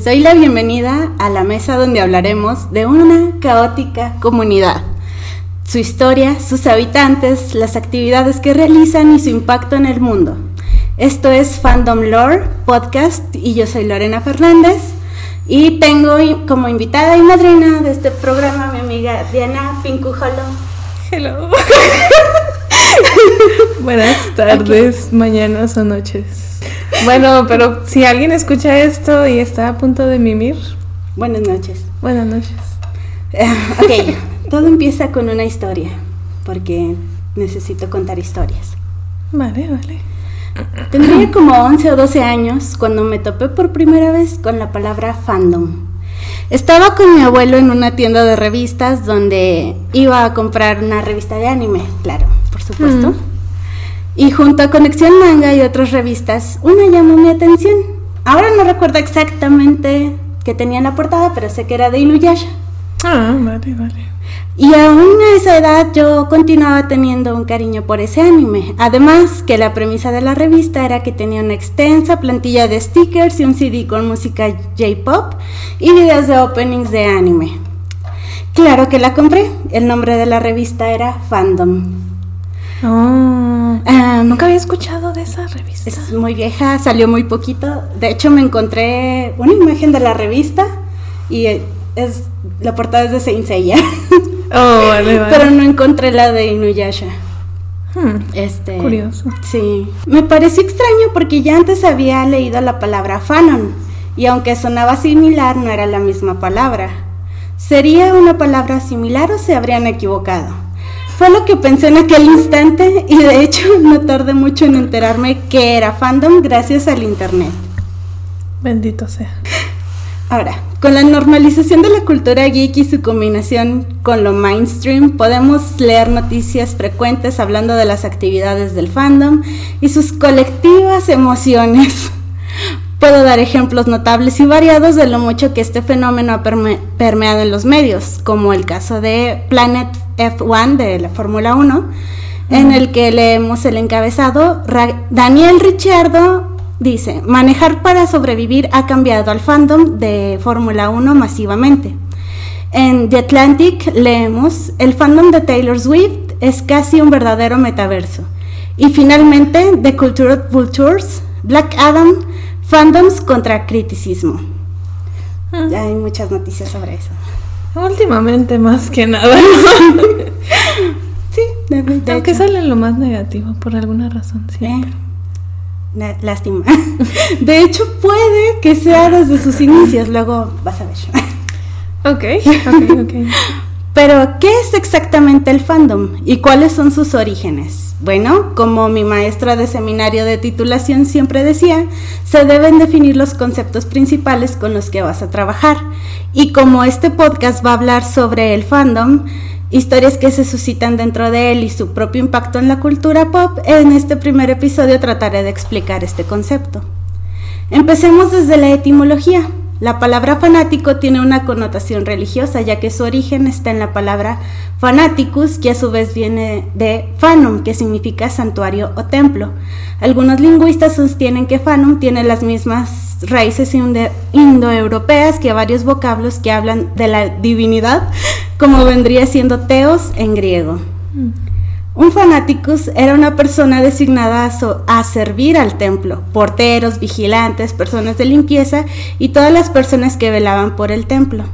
Les doy la bienvenida a la mesa donde hablaremos de una caótica comunidad, su historia, sus habitantes, las actividades que realizan y su impacto en el mundo. Esto es Fandom Lore Podcast y yo soy Lorena Fernández y tengo como invitada y madrina de este programa mi amiga Diana Pincujolo. Hello. Buenas tardes, mañanas o noches. Bueno, pero si alguien escucha esto y está a punto de mimir. Buenas noches. Buenas noches. Eh, ok, todo empieza con una historia, porque necesito contar historias. Vale, vale. Tendría como 11 o 12 años cuando me topé por primera vez con la palabra fandom. Estaba con mi abuelo en una tienda de revistas donde iba a comprar una revista de anime, claro, por supuesto. Mm. Y junto a Conexión Manga y otras revistas, una llamó mi atención. Ahora no recuerdo exactamente qué tenía en la portada, pero sé que era de Inuyasha. Ah, vale, vale. Y aún a esa edad yo continuaba teniendo un cariño por ese anime. Además que la premisa de la revista era que tenía una extensa plantilla de stickers y un CD con música J-pop y videos de openings de anime. Claro que la compré. El nombre de la revista era Fandom. Oh, nunca había escuchado de esa revista. Es muy vieja, salió muy poquito. De hecho, me encontré una imagen de la revista y es la portada es de Saint Seiya. Oh, vale, vale. Pero no encontré la de Inuyasha. Hmm, este, curioso. Sí. Me pareció extraño porque ya antes había leído la palabra fanon y aunque sonaba similar, no era la misma palabra. ¿Sería una palabra similar o se habrían equivocado? Fue lo que pensé en aquel instante y de hecho no tardé mucho en enterarme que era fandom gracias al internet. Bendito sea. Ahora, con la normalización de la cultura geek y su combinación con lo mainstream, podemos leer noticias frecuentes hablando de las actividades del fandom y sus colectivas emociones. Puedo dar ejemplos notables y variados de lo mucho que este fenómeno ha permeado en los medios, como el caso de Planet F1 de la Fórmula 1, en el que leemos el encabezado, Daniel Ricciardo dice, manejar para sobrevivir ha cambiado al fandom de Fórmula 1 masivamente. En The Atlantic leemos, el fandom de Taylor Swift es casi un verdadero metaverso. Y finalmente, The Culture Vultures, Black Adam, Fandoms contra criticismo. Ah. Ya hay muchas noticias sobre eso. Últimamente más que nada. sí, de, Aunque sale lo más negativo por alguna razón, sí. Eh, lástima. De hecho, puede que sea desde sus inicios, luego vas a ver. Ok, ok, ok. Pero, ¿qué es exactamente el fandom y cuáles son sus orígenes? Bueno, como mi maestra de seminario de titulación siempre decía, se deben definir los conceptos principales con los que vas a trabajar. Y como este podcast va a hablar sobre el fandom, historias que se suscitan dentro de él y su propio impacto en la cultura pop, en este primer episodio trataré de explicar este concepto. Empecemos desde la etimología. La palabra fanático tiene una connotación religiosa, ya que su origen está en la palabra fanaticus, que a su vez viene de fanum, que significa santuario o templo. Algunos lingüistas sostienen que fanum tiene las mismas raíces indoeuropeas que varios vocablos que hablan de la divinidad, como vendría siendo teos en griego. Mm. Un fanaticus era una persona designada a, servir al templo, porteros, vigilantes, personas de limpieza y todas las personas que velaban por el templo.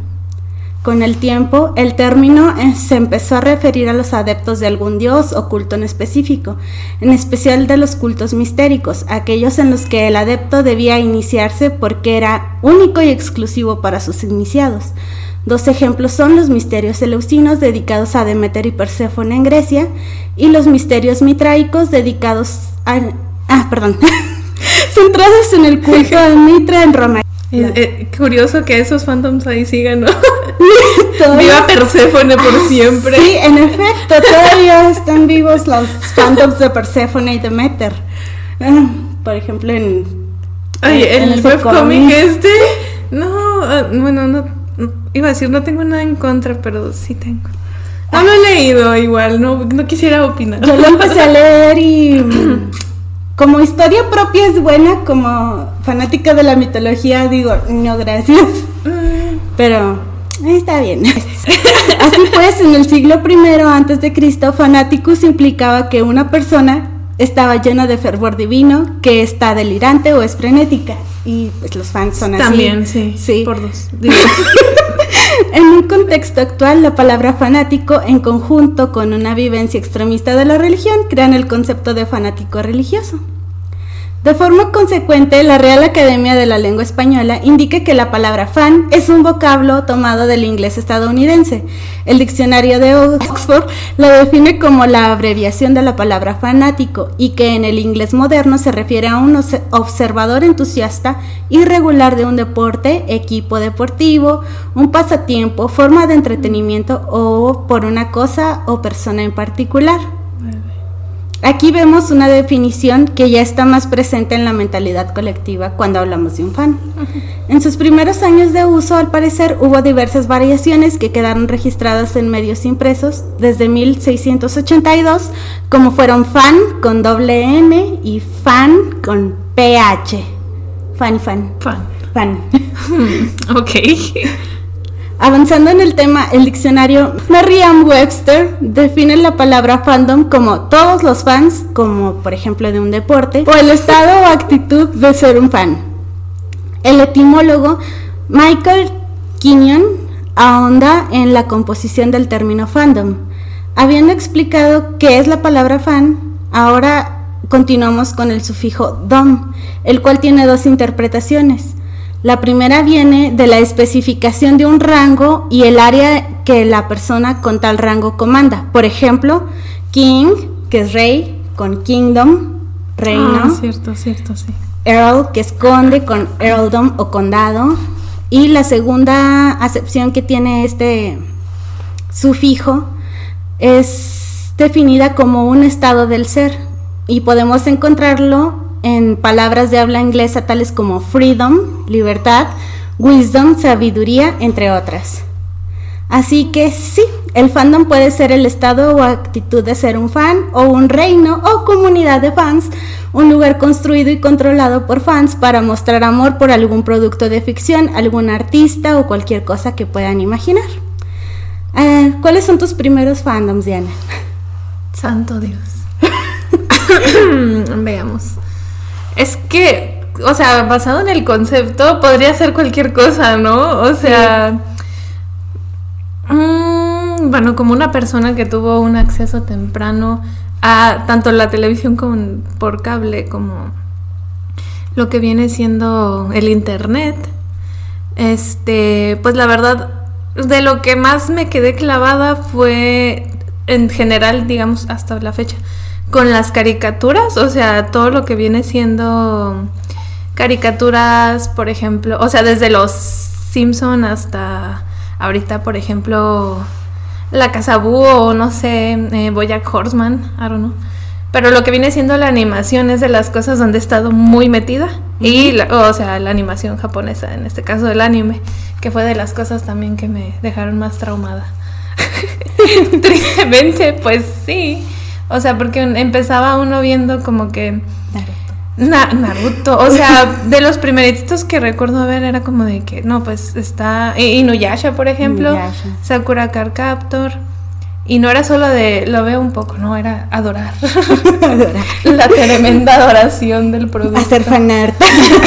Con el tiempo, el término eh, se empezó a referir a los adeptos de algún dios o culto en específico, en especial de los cultos mistéricos, aquellos en los que el adepto debía iniciarse porque era único y exclusivo para sus iniciados. Dos ejemplos son los misterios eleusinos dedicados a Demeter y Perséfone en Grecia y los misterios mitraicos dedicados a... Ah, perdón. centrados en el culto de Mitra en Roma. Eh, curioso que esos fandoms ahí sigan, ¿no? Viva Perséfone por siempre. Sí, en efecto, todavía están vivos los fandoms de Perséfone y Demeter. Ah, por ejemplo, en. Ay, el webcomic este. No, ah, bueno, no Iba a decir, no tengo nada en contra, pero sí tengo. No lo he leído igual, no, no quisiera opinar. Yo lo empecé a leer y como historia propia es buena, como fanática de la mitología digo, no gracias. Mm. Pero está bien. Así pues, en el siglo I antes de Cristo, fanaticus implicaba que una persona estaba llena de fervor divino, que está delirante o es frenética. Y pues los fans son así. También, sí. Sí. Por dos. en un contexto actual, la palabra fanático, en conjunto con una vivencia extremista de la religión, crean el concepto de fanático religioso. De forma consecuente, la Real Academia de la Lengua Española indica que la palabra fan es un vocablo tomado del inglés estadounidense. El diccionario de Oxford lo define como la abreviación de la palabra fanático y que en el inglés moderno se refiere a un observador entusiasta irregular de un deporte, equipo deportivo, un pasatiempo, forma de entretenimiento o por una cosa o persona en particular. Aquí vemos una definición que ya está más presente en la mentalidad colectiva cuando hablamos de un fan. En sus primeros años de uso, al parecer, hubo diversas variaciones que quedaron registradas en medios impresos desde 1682, como fueron fan con doble N y fan con PH. Fan y fan. Fan. Fan. ok. Avanzando en el tema, el diccionario Merriam-Webster define la palabra fandom como todos los fans, como por ejemplo de un deporte, o el estado o actitud de ser un fan. El etimólogo Michael Kinyon ahonda en la composición del término fandom. Habiendo explicado qué es la palabra fan, ahora continuamos con el sufijo dom, el cual tiene dos interpretaciones. La primera viene de la especificación de un rango y el área que la persona con tal rango comanda. Por ejemplo, king, que es rey, con kingdom, reino. Ah, cierto, cierto, sí. Earl, que es conde, con earldom o condado. Y la segunda acepción que tiene este sufijo es definida como un estado del ser y podemos encontrarlo en palabras de habla inglesa tales como freedom, libertad, wisdom, sabiduría, entre otras. Así que sí, el fandom puede ser el estado o actitud de ser un fan o un reino o comunidad de fans, un lugar construido y controlado por fans para mostrar amor por algún producto de ficción, algún artista o cualquier cosa que puedan imaginar. Eh, ¿Cuáles son tus primeros fandoms, Diana? Santo Dios. Veamos. Es que, o sea, basado en el concepto, podría ser cualquier cosa, ¿no? O sea, mm, bueno, como una persona que tuvo un acceso temprano a tanto la televisión como por cable, como lo que viene siendo el internet, este, pues la verdad, de lo que más me quedé clavada fue, en general, digamos, hasta la fecha, con las caricaturas, o sea, todo lo que viene siendo caricaturas, por ejemplo, o sea, desde los Simpson hasta ahorita, por ejemplo, La Casa Búho o no sé, eh, Boyack Horseman, I don't know. Pero lo que viene siendo la animación es de las cosas donde he estado muy metida. Y, o sea, la animación japonesa, en este caso el anime, que fue de las cosas también que me dejaron más traumada. Tristemente, pues sí. O sea, porque empezaba uno viendo como que... Naruto. Naruto. O sea, de los primeritos que recuerdo ver era como de que, no, pues está Inuyasha, por ejemplo, Sakura Car Captor. Y no era solo de, lo veo un poco, no, era adorar. adorar. La tremenda adoración del producto. Hacer fanart.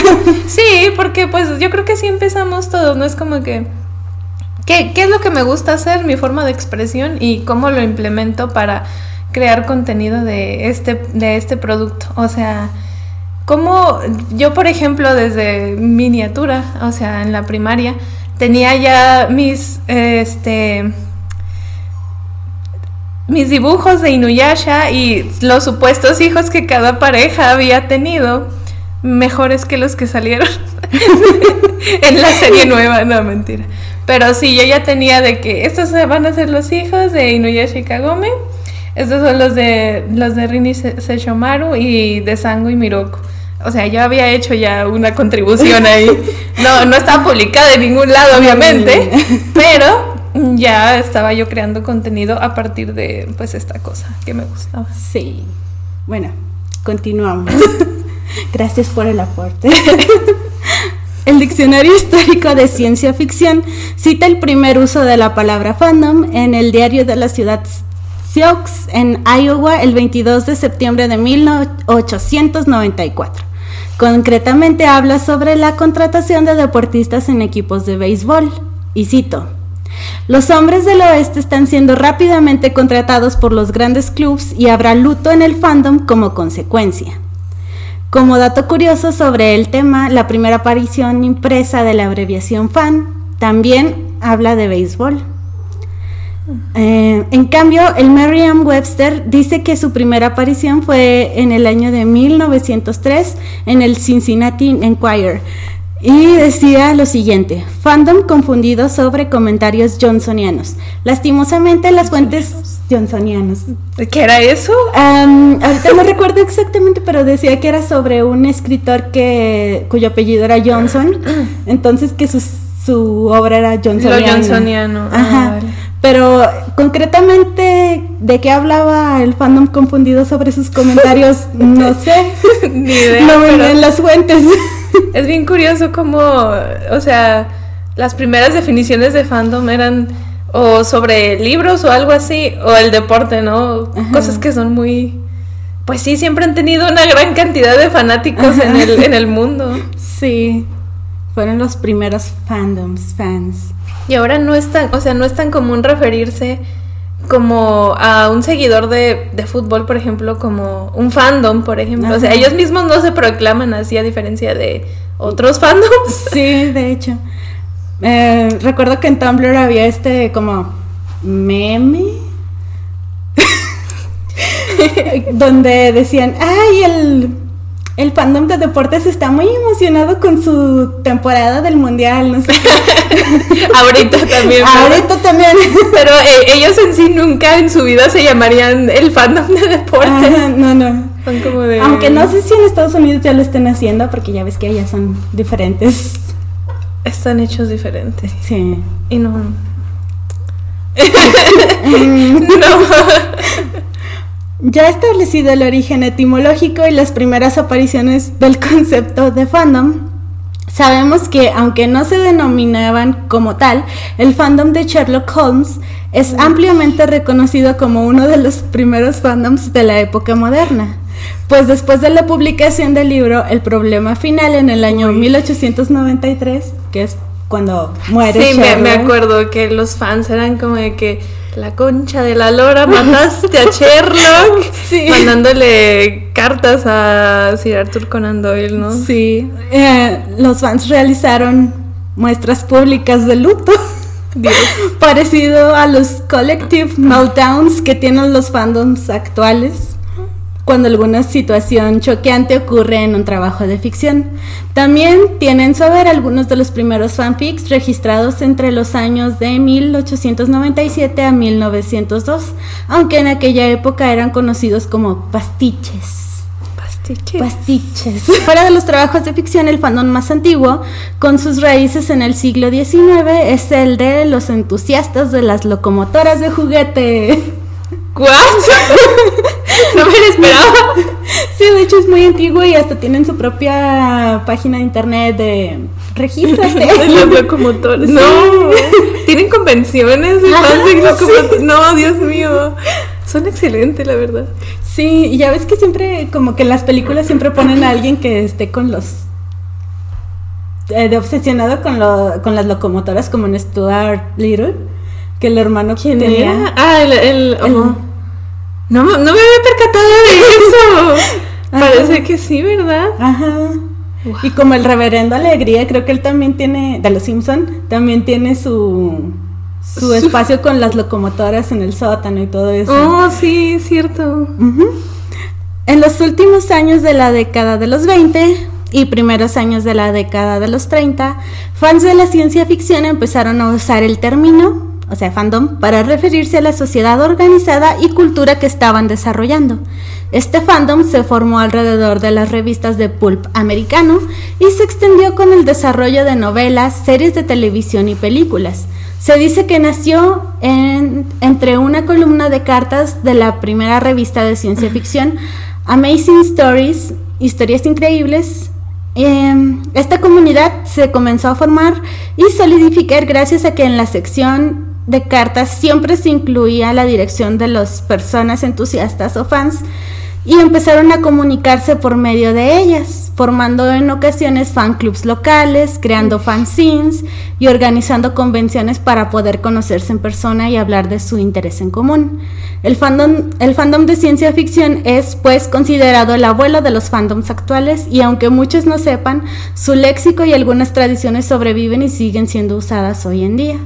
sí, porque pues yo creo que sí empezamos todos, ¿no? Es como que, ¿qué, ¿qué es lo que me gusta hacer? Mi forma de expresión y cómo lo implemento para crear contenido de este, de este producto. O sea, como yo, por ejemplo, desde miniatura, o sea, en la primaria, tenía ya mis, este, mis dibujos de Inuyasha y los supuestos hijos que cada pareja había tenido, mejores que los que salieron en la serie nueva, no mentira. Pero sí, yo ya tenía de que estos van a ser los hijos de Inuyasha y Kagome estos son los de los de Rini Seshomaru y de Sango y Miroko. O sea, yo había hecho ya una contribución ahí. No, no estaba publicada en ningún lado, obviamente, pero ya estaba yo creando contenido a partir de pues esta cosa que me gustaba. Sí. Bueno, continuamos. Gracias por el aporte. El Diccionario Histórico de Ciencia Ficción cita el primer uso de la palabra fandom en el diario de la ciudad Sioux en Iowa el 22 de septiembre de 1894. Concretamente habla sobre la contratación de deportistas en equipos de béisbol. Y cito, los hombres del oeste están siendo rápidamente contratados por los grandes clubs y habrá luto en el fandom como consecuencia. Como dato curioso sobre el tema, la primera aparición impresa de la abreviación FAN también habla de béisbol. Eh, en cambio, el Merriam-Webster dice que su primera aparición fue en el año de 1903 en el Cincinnati Enquirer y decía lo siguiente, fandom confundido sobre comentarios johnsonianos. Lastimosamente las fuentes johnsonianos. ¿Qué era eso? ahorita no recuerdo exactamente, pero decía que era sobre un escritor que cuyo apellido era Johnson, entonces que su, su obra era johnsoniano. Lo johnsoniano. Ah, Ajá. Pero concretamente de qué hablaba el fandom confundido sobre sus comentarios, no sé. Ni idea. No ven las fuentes. Es bien curioso cómo, o sea, las primeras definiciones de fandom eran o sobre libros o algo así, o el deporte, ¿no? Cosas que son muy... Pues sí, siempre han tenido una gran cantidad de fanáticos en el, en el mundo. Sí, fueron los primeros fandoms, fans. Y ahora no es tan, o sea, no es tan común referirse como a un seguidor de, de fútbol, por ejemplo, como un fandom, por ejemplo. O sea, ellos mismos no se proclaman así a diferencia de otros fandoms. Sí, de hecho. Eh, recuerdo que en Tumblr había este como meme donde decían, ay, el el fandom de deportes está muy emocionado con su temporada del mundial, no sé. Ahorita también. Ahorita también. Pero eh, ellos en sí nunca en su vida se llamarían el fandom de deportes. no, no. Son como de... Aunque no sé si en Estados Unidos ya lo estén haciendo, porque ya ves que allá son diferentes. Están hechos diferentes. Sí. Y no. no. Ya establecido el origen etimológico y las primeras apariciones del concepto de fandom, sabemos que aunque no se denominaban como tal, el fandom de Sherlock Holmes es ampliamente reconocido como uno de los primeros fandoms de la época moderna. Pues después de la publicación del libro El problema final en el año 1893, que es cuando muere Sí, me, me acuerdo que los fans eran como de que la concha de la lora, mataste a Sherlock, Sí. mandándole cartas a Sir Arthur Conan Doyle, ¿no? Sí, eh, los fans realizaron muestras públicas de luto. Dios. Parecido a los collective meltdowns que tienen los fandoms actuales cuando alguna situación choqueante ocurre en un trabajo de ficción. También tienen su haber algunos de los primeros fanfics registrados entre los años de 1897 a 1902, aunque en aquella época eran conocidos como pastiches. Pastiche. Pastiches. Fuera de los trabajos de ficción, el fandom más antiguo, con sus raíces en el siglo XIX, es el de los entusiastas de las locomotoras de juguete. ¿Cuál? no me lo esperaba. Sí, de hecho es muy antiguo y hasta tienen su propia página de internet de regístrate. Los locomotores. No, tienen convenciones y Ajá, fans de sí. locomotores. No, Dios mío. Son excelentes, la verdad. Sí, y ya ves que siempre, como que en las películas siempre ponen a alguien que esté con los. eh, de obsesionado con, lo, con las locomotoras, como en Stuart Little, que el hermano ¿Quién tenía. era? Ah, el... el- El- oh. No, me- no me había percatado de eso. Ajá. Parece que sí, ¿verdad? Ajá. Y como el reverendo Alegría, creo que él también tiene, de los Simpson, también tiene su, su Su- espacio con las locomotoras en el sótano y todo eso. Oh, sí, cierto. En los últimos años de la década de los 20 y primeros años de la década de los 30, fans de la ciencia ficción empezaron a usar el término, o sea, fandom, para referirse a la sociedad organizada y cultura que estaban desarrollando. Este fandom se formó alrededor de las revistas de pulp americano y se extendió con el desarrollo de novelas, series de televisión y películas. Se dice que nació en- entre una columna de cartas de la primera revista de ciencia ficción Amazing Stories, historias increíbles. Em, esta comunidad se comenzó a formar y solidificar gracias a que en la sección de cartas siempre se incluía la dirección de las personas entusiastas o fans y empezaron a comunicarse por medio de ellas, formando en ocasiones fan clubs locales, creando fanzines y organizando convenciones para poder conocerse en persona y hablar de su interés en común. El fandom, el fandom de ciencia ficción es pues considerado el abuelo de los fandoms actuales y aunque muchos no sepan, su léxico y algunas tradiciones sobreviven y siguen siendo usadas hoy en día.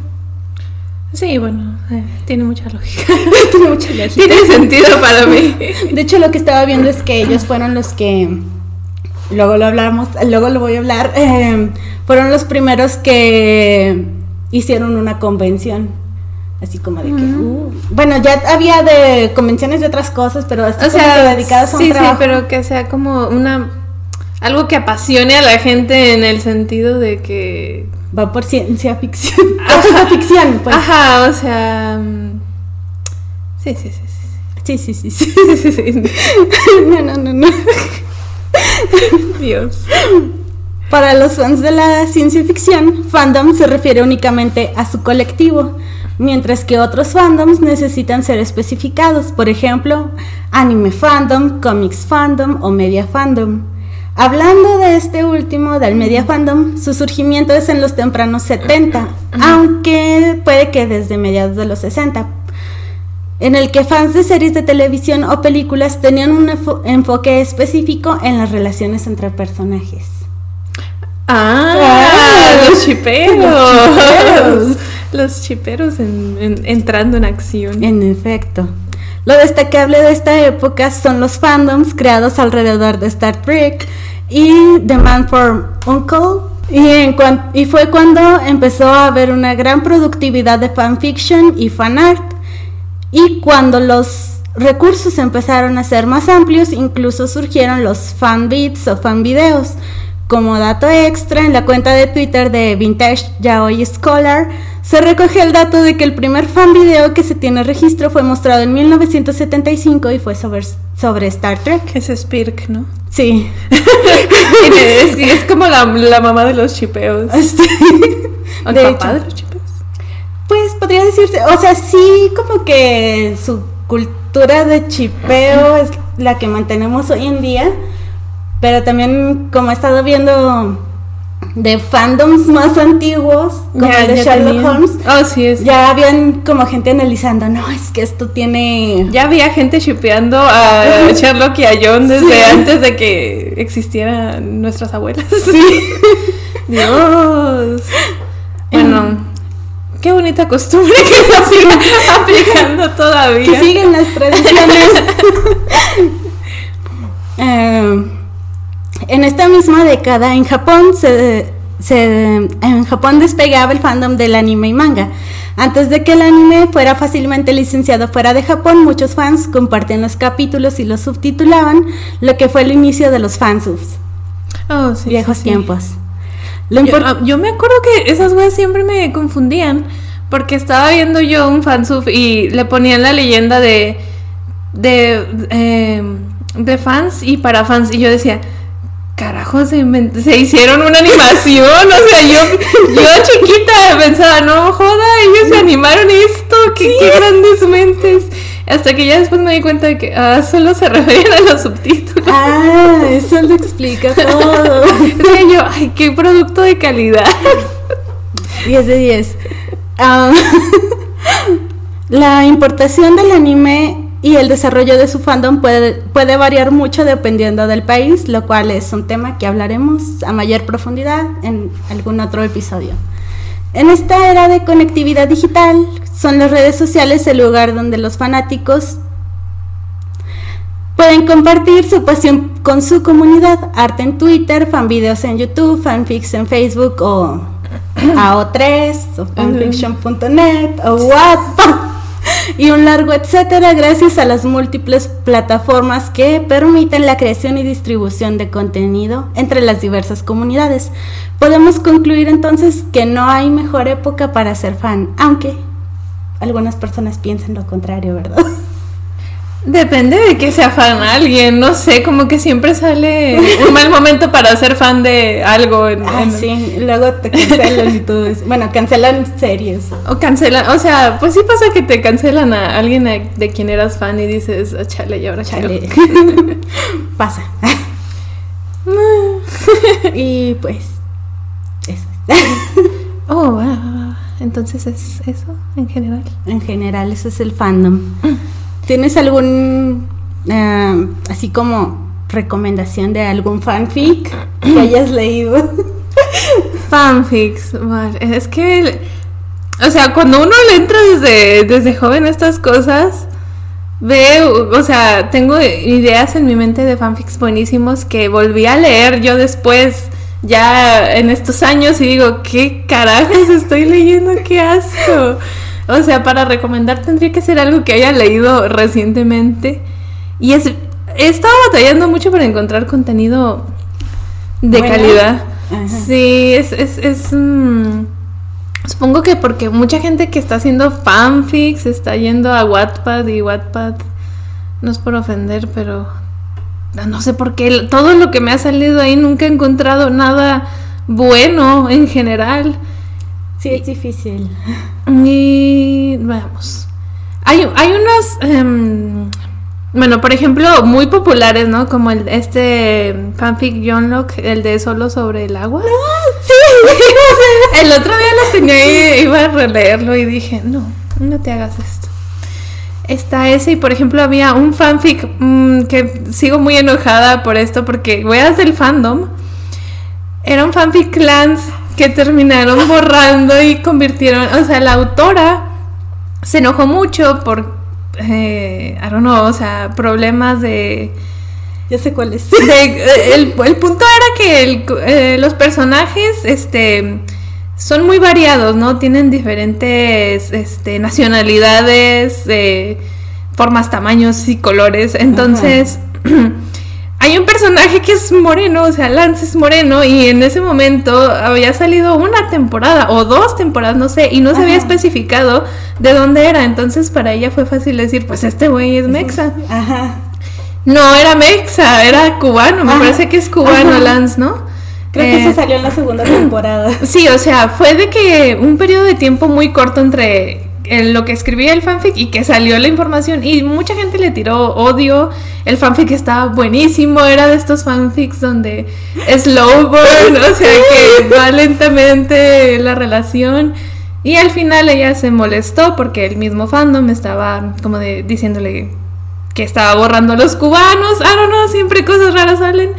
Sí, bueno, eh, tiene mucha lógica. tiene mucha lógica. Tiene sentido para mí. De hecho, lo que estaba viendo es que ellos fueron los que, luego lo hablamos, luego lo voy a hablar, eh, fueron los primeros que hicieron una convención. Así como de que, uh, bueno, ya había de convenciones de otras cosas, pero o sea, dedicadas a un sí, Sí, pero que sea como una algo que apasione a la gente en el sentido de que va por ciencia ficción. Ajá, ficción, pues. Ajá, o sea. Mm, sí, sí, sí. Sí, sí, sí, sí. sí, sí, No, no, no, no. Dios. Para los fans de la ciencia ficción, fandom se refiere únicamente a su colectivo, mientras que otros fandoms necesitan ser especificados, por ejemplo, anime fandom, comics fandom o media fandom. Hablando de este último, del media fandom, su surgimiento es en los tempranos 70, aunque puede que desde mediados de los 60, en el que fans de series de televisión o películas tenían un enfoque específico en las relaciones entre personajes. Ah, ah los chiperos. Los chiperos, entrando en acción. En efecto. Lo destacable de esta época son los fandoms creados alrededor de Star Trek y The Man for Uncle. Y, fue cuando empezó a haber una gran productividad de fanfiction y fanart. Y cuando los recursos empezaron a ser más amplios, incluso surgieron los fanbits o fanvideos. Como dato extra, en la cuenta de Twitter de Vintage Yaoi Scholar, se recoge el dato de que el primer fan video que se tiene registro fue mostrado en 1975 y fue sobre, sobre Star Trek. Es Spirk, ¿no? Sí. es, es, como la, mamá de los chipeos. Sí. ¿El de papá de los chipeos? Pues podría decirse, o sea, sí, como que su cultura de chipeo es la que mantenemos hoy en día, pero también como he estado viendo de fandoms más antiguos, como el de Sherlock Holmes. Oh, sí, es. Ya habían como gente analizando, no, es que esto tiene. Ya había gente shipeando a Sherlock y a John desde antes de que existieran nuestras abuelas. Sí. Dios. Bueno. Qué bonita costumbre que se sigue aplicando todavía. Que siguen las tradiciones. eh, en esta misma década en Japón se, en Japón despegaba el fandom del anime y manga. Antes de que el anime fuera fácilmente licenciado fuera de Japón, muchos fans compartían los capítulos y los subtitulaban, lo que fue el inicio de los fansubs. Oh, sí, Viejos tiempos. Ah, yo, me acuerdo que esas weas siempre me confundían, porque estaba viendo yo un fansub y le ponían la leyenda de de, eh, de fans y para fans y yo decía carajo, se, se, hicieron una animación, o sea, yo, yo chiquita pensaba, no joda, ellos se animaron esto, qué, grandes mentes. Hasta que ya después me di cuenta de que ah, solo se referían a los subtítulos. Ah, eso lo explica todo. yo, ay, qué producto de calidad. 10 de 10. Ah, la importación del anime y el desarrollo de su fandom puede, puede variar mucho dependiendo del país, lo cual es un tema que hablaremos a mayor profundidad en algún otro episodio. En esta era de conectividad digital, son las redes sociales el lugar donde los fanáticos pueden compartir su pasión con su comunidad, arte en Twitter, fanvideos en YouTube, fanfics en Facebook o AO3 o fanfiction.net o WhatsApp y un largo etcétera gracias a las múltiples plataformas que permiten la creación y distribución de contenido entre las diversas comunidades. Podemos concluir entonces que no hay mejor época para ser fan, aunque algunas personas piensan lo contrario, ¿verdad? Depende de que sea fan alguien, no sé, como que siempre sale un mal momento para ser fan de algo. En, ah, sí, luego te cancelan y todo eso. Bueno, cancelan series. O cancelan, o sea, pues sí pasa que te cancelan a alguien de quien eras fan y dices, oh, chale, y ahora chale. pasa. y pues, eso. oh, wow. Entonces es eso en general. En general, eso es el fandom. ¿Tienes algún, eh, así como recomendación de algún fanfic que hayas leído? Fanfics, es que, o sea, cuando uno le entra desde, desde joven estas cosas, ve, o sea, tengo ideas en mi mente de fanfics buenísimos que volví a leer yo después, ya en estos años, y digo, ¿qué carajos estoy leyendo? ¡Qué asco! O sea, para recomendar tendría que ser algo que haya leído recientemente. Y es, he estado batallando mucho para encontrar contenido de calidad. Sí, es... es, es mm, supongo que porque mucha gente que está haciendo fanfics está yendo a Wattpad y Wattpad... No es por ofender, pero... No sé por qué. Todo lo que me ha salido ahí nunca he encontrado nada bueno en general. Sí, es difícil. Y veamos. Hay, hay unos, em, bueno, por ejemplo, muy populares, ¿no? Como el este fanfic John Locke, el de Solo sobre el agua. ¡Ah, sí, el otro día lo tenía ahí, iba a releerlo y dije, no, no te hagas esto. Está ese y por ejemplo había un fanfic mm, que sigo muy enojada por esto porque voy a hacer el fandom. Era un fanfic clans que terminaron borrando y convirtieron, o sea, la autora se enojó mucho por, eh, I don't know, o sea, problemas de... Ya sé cuál es. Eh, el, punto era que eh, los personajes, este son muy variados, ¿no? Tienen diferentes este, nacionalidades, formas, tamaños y colores. Entonces, hay un personaje que es moreno, o sea, Lance es moreno y en ese momento había salido una temporada o dos temporadas, no sé, y no se había especificado de dónde era, entonces para ella fue fácil decir, pues este güey es mexa. Ajá. No, era mexa, era cubano, me parece que es cubano Lance, ¿no? Creo que eso eh, salió en la segunda temporada. Sí, o sea, fue de que un periodo de tiempo muy corto entre en lo que escribía el fanfic y que salió la información y mucha gente le tiró odio. El fanfic estaba buenísimo, era de estos fanfics donde slow burn, o sea que va lentamente la relación. Y al final ella se molestó porque el mismo fandom estaba como de diciéndole que estaba borrando a los cubanos. I don't know, siempre cosas raras salen.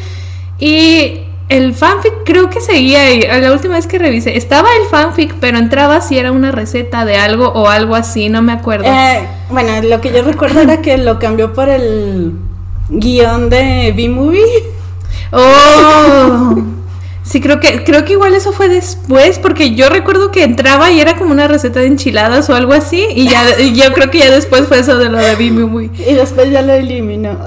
Y el fanfic creo que seguía ahí. La última vez que revisé, estaba el fanfic, pero entraba si era una receta de algo o algo así, no me acuerdo. Eh, bueno, lo que yo recuerdo era que lo cambió por el guion de B-Movie. Oh. Sí, creo que, creo que igual eso fue después, porque yo recuerdo que entraba y era como una receta de enchiladas o algo así, y ya yo creo que ya después fue eso de lo de B-Movie. Y después ya lo eliminó.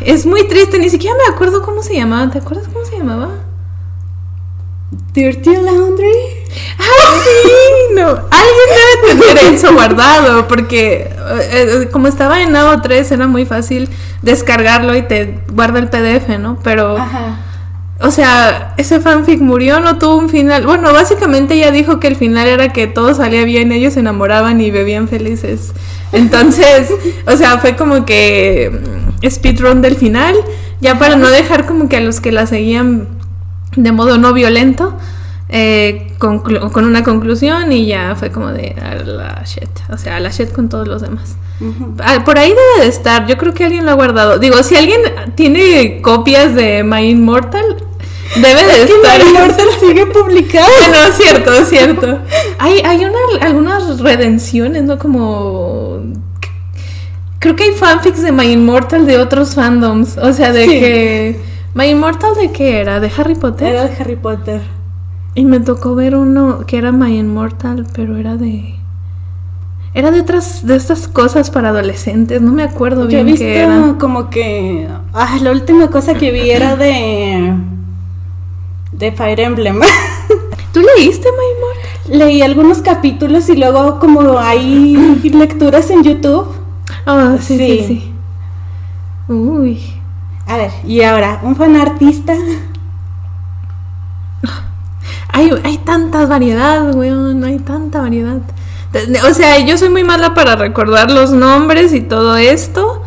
Es muy triste, ni siquiera me acuerdo cómo se llamaba. ¿Te acuerdas llamaba? Dirty Laundry. ¡Ah, sí! No. Alguien debe tener eso guardado, porque eh, eh, como estaba en AO 3 era muy fácil descargarlo y te guarda el PDF, ¿no? Pero. Ajá. O sea, ese fanfic murió, no tuvo un final. Bueno, básicamente ella dijo que el final era que todo salía bien, ellos se enamoraban y bebían felices. Entonces, o sea, fue como que mm, speedrun del final, ya para no dejar como que a los que la seguían de modo no violento, eh, con, una conclusión y ya fue como de a la shit, o sea, a la shit con todos los demás. Ah, por ahí debe de estar, yo creo que alguien lo ha guardado. Digo, si alguien tiene copias de My Immortal, debe de estar. My Immortal sigue publicado. no, es cierto, es cierto. Hay, hay algunas redenciones, ¿no? Como. Creo que hay fanfics de My Immortal de otros fandoms. O sea, de que. ¿My Immortal de qué era? ¿De Harry Potter? Era de Harry Potter. Y me tocó ver uno que era My Immortal, pero era de. Era de otras de estas cosas para adolescentes, no me acuerdo bien Yo he visto como que ah, la última cosa que vi era de de Fire Emblem. ¿Tú leíste My Immortal? Leí algunos capítulos y luego como hay lecturas en YouTube. Ah, sí, sí, sí, Uy. A ver, y ahora, un fan artista. Hay, hay tanta variedad, weón, hay tanta variedad. O sea, yo soy muy mala para recordar los nombres y todo esto.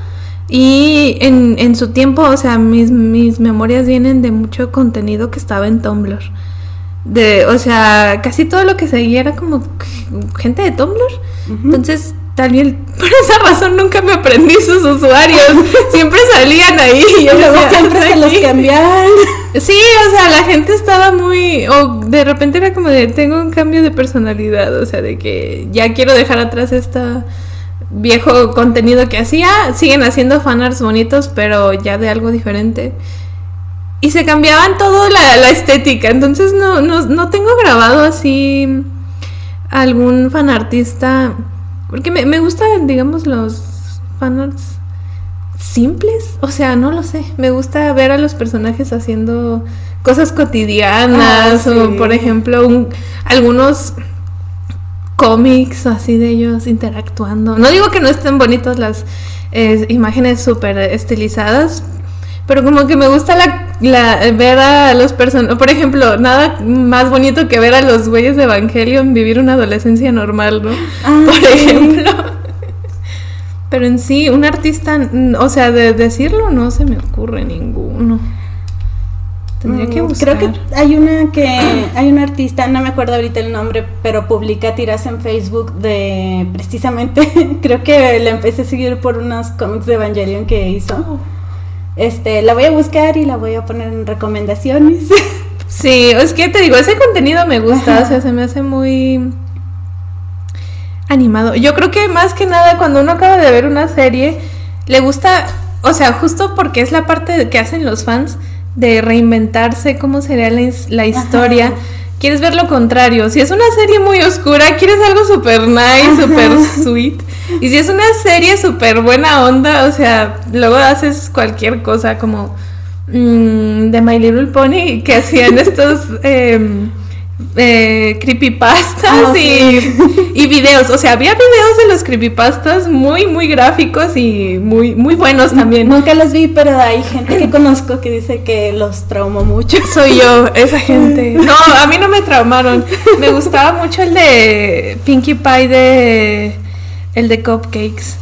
Y en, en su tiempo, o sea, mis, mis memorias vienen de mucho contenido que estaba en Tumblr. De, o sea, casi todo lo que seguía era como gente de Tumblr. Entonces, también por esa razón nunca me aprendí sus usuarios. siempre salían ahí. Y luego siempre se los cambiaban. Sí, o sea, la gente estaba muy. O de repente era como de: Tengo un cambio de personalidad. O sea, de que ya quiero dejar atrás esta viejo contenido que hacía. Siguen haciendo fanarts bonitos, pero ya de algo diferente. Y se cambiaban todo la, la estética. Entonces no, no, no tengo grabado así algún fanartista. Porque me, me gustan, digamos, los fanarts simples. O sea, no lo sé. Me gusta ver a los personajes haciendo cosas cotidianas. Ah, O, por ejemplo, un- algunos cómics así de ellos interactuando. No digo que no estén bonitas las eh, imágenes súper estilizadas, pero como que me gusta la, la- ver a los personajes. Por ejemplo, nada más bonito que ver a los güeyes de Evangelion vivir una adolescencia normal, ¿no? Ah, por ejemplo. Pero en sí, un artista, o sea, de decirlo no se me ocurre ninguno. Tendría que buscar. Creo que hay una que hay una artista, no me acuerdo ahorita el nombre, pero publica tiras en Facebook de precisamente, creo que la empecé a seguir por unos cómics de Evangelion que hizo. Oh. Este, la voy a buscar y la voy a poner en recomendaciones. Sí, es que te digo, ese contenido me gusta, o sea, se me hace muy animado. Yo creo que más que nada cuando uno acaba de ver una serie, le gusta, o sea, justo porque es la parte que hacen los fans de reinventarse cómo sería la, his- la historia. Ajá. Quieres ver lo contrario. Si es una serie muy oscura, quieres algo super nice, Ajá. super sweet. Y si es una serie súper buena onda, o sea, luego haces cualquier cosa como mm, de My Little Pony, que hacían estos em, eh, creepypastas Ah, y, sí. y videos. O sea, había videos de los creepypastas muy, muy gráficos y muy, muy buenos también. Nunca los vi, pero hay gente que conozco que dice que los traumó mucho. Soy yo, esa gente. No, a mí no me traumaron. Me gustaba mucho el de Pinkie Pie de. El de Cupcakes.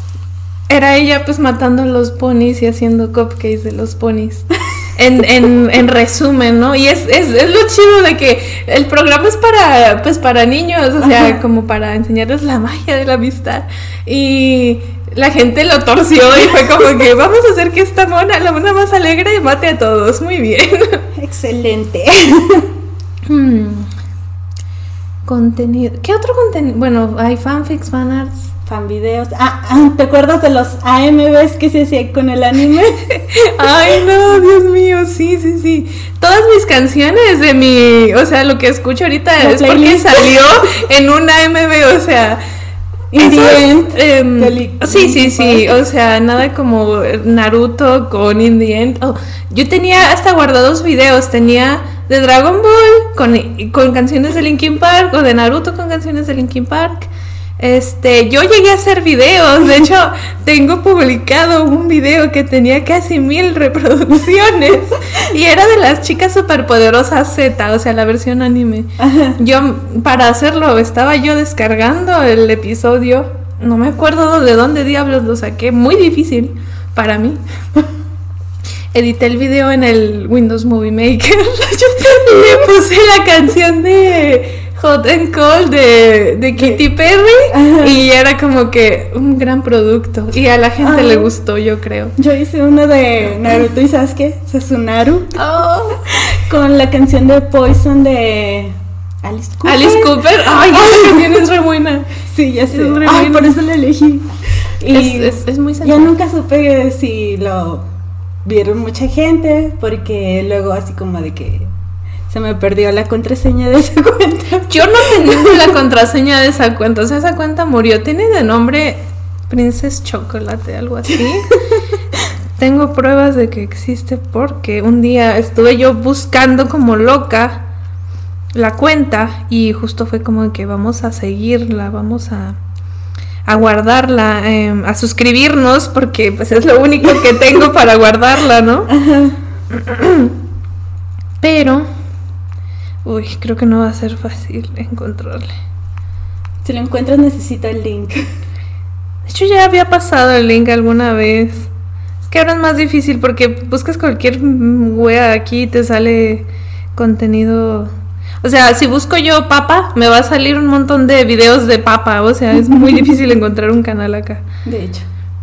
Era ella pues matando los ponis y haciendo cupcakes de los ponis. En, en, en resumen, ¿no? Y es, es, es lo chido de que el programa es para, pues, para niños, o sea, Ajá. como para enseñarles la magia de la amistad. Y la gente lo torció y fue como que vamos a hacer que esta mona, la mona más alegre, mate a todos. Muy bien. Excelente. Hmm. Contenido. ¿Qué otro contenido? Bueno, hay fanfics, fanarts. Fan videos. Ah, ah, ¿te acuerdas de los AMVs que se hacían con el anime? Ay, no, Dios mío, sí, sí, sí. Todas mis canciones de mi, o sea, lo que escucho ahorita La es porque salió en una AMV, o sea, In the esos, end, em, sí, sí, sí, o sea, nada como Naruto con In the End. Oh, yo tenía hasta guardados videos, tenía de Dragon Ball con, con canciones de Linkin Park o de Naruto con canciones de Linkin Park. Este, yo llegué a hacer videos, de hecho, tengo publicado un video que tenía casi mil reproducciones y era de las chicas superpoderosas Z, o sea, la versión anime. Yo, para hacerlo, estaba yo descargando el episodio, no me acuerdo de dónde diablos lo saqué, muy difícil para mí. Edité el video en el Windows Movie Maker. Yo le puse la canción de Hot and Cold de, de Katy Perry y era como que un gran producto y a la gente le gustó, yo creo. Yo hice uno de Naruto y Sasuke, Sasunaru, con la canción de Poison de Alice Cooper. Alice Cooper, ay, esa canción es re buena. Sí, ya sé. Es re Ay, buena. por eso la elegí. Y Es, es, es muy ya sensual. nunca supe si lo vieron mucha gente, porque luego así como de que se me perdió la contraseña de esa cuenta. Yo no tengo la contraseña de esa cuenta, o sea, esa cuenta murió. Tiene de nombre Princess Chocolate, algo así. tengo pruebas de que existe porque un día estuve yo buscando como loca la cuenta y justo fue como que vamos a seguirla, vamos a, a guardarla, em, a suscribirnos, porque pues es lo único que tengo para guardarla, ¿no? Pero, uy, creo que no va a ser fácil encontrarle. Si lo encuentras necesito el link. De hecho ya había pasado el link alguna vez. Es que ahora es más difícil porque buscas cualquier wea aquí y te sale contenido o sea, si busco yo papa, me va a salir un montón de videos de papa. O sea, es muy difícil encontrar un canal acá. De hecho.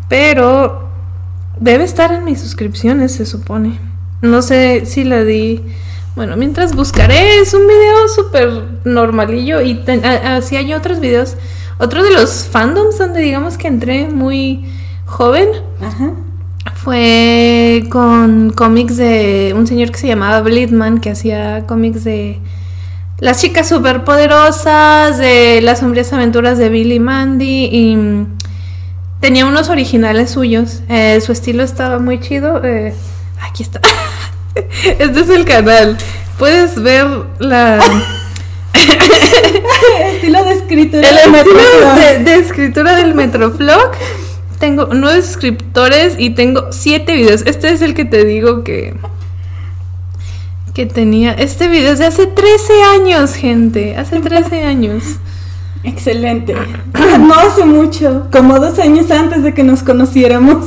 Pero debe estar en mis suscripciones, se supone. No sé si la di. Bueno, mientras buscaré, es un video súper normalillo. Y así hay otros videos. Otro de los fandoms donde digamos que entré muy joven. Ajá. Fue con cómics de un señor que se llamaba Bleedman, que hacía cómics de las chicas superpoderosas, de las sombrías aventuras de Billy y Mandy y mm, tenía unos originales suyos. Eh, su estilo estaba muy chido. Eh, aquí está. este es el canal. Puedes ver la... estilo de escritura. El estilo de, escritura del Metroflog. Tengo nueve suscriptores y tengo siete videos. Este es el que te digo que que tenía. Este video es de hace 13 años, gente. Hace 13 años. Excelente. No hace mucho, como dos años antes de que nos conociéramos.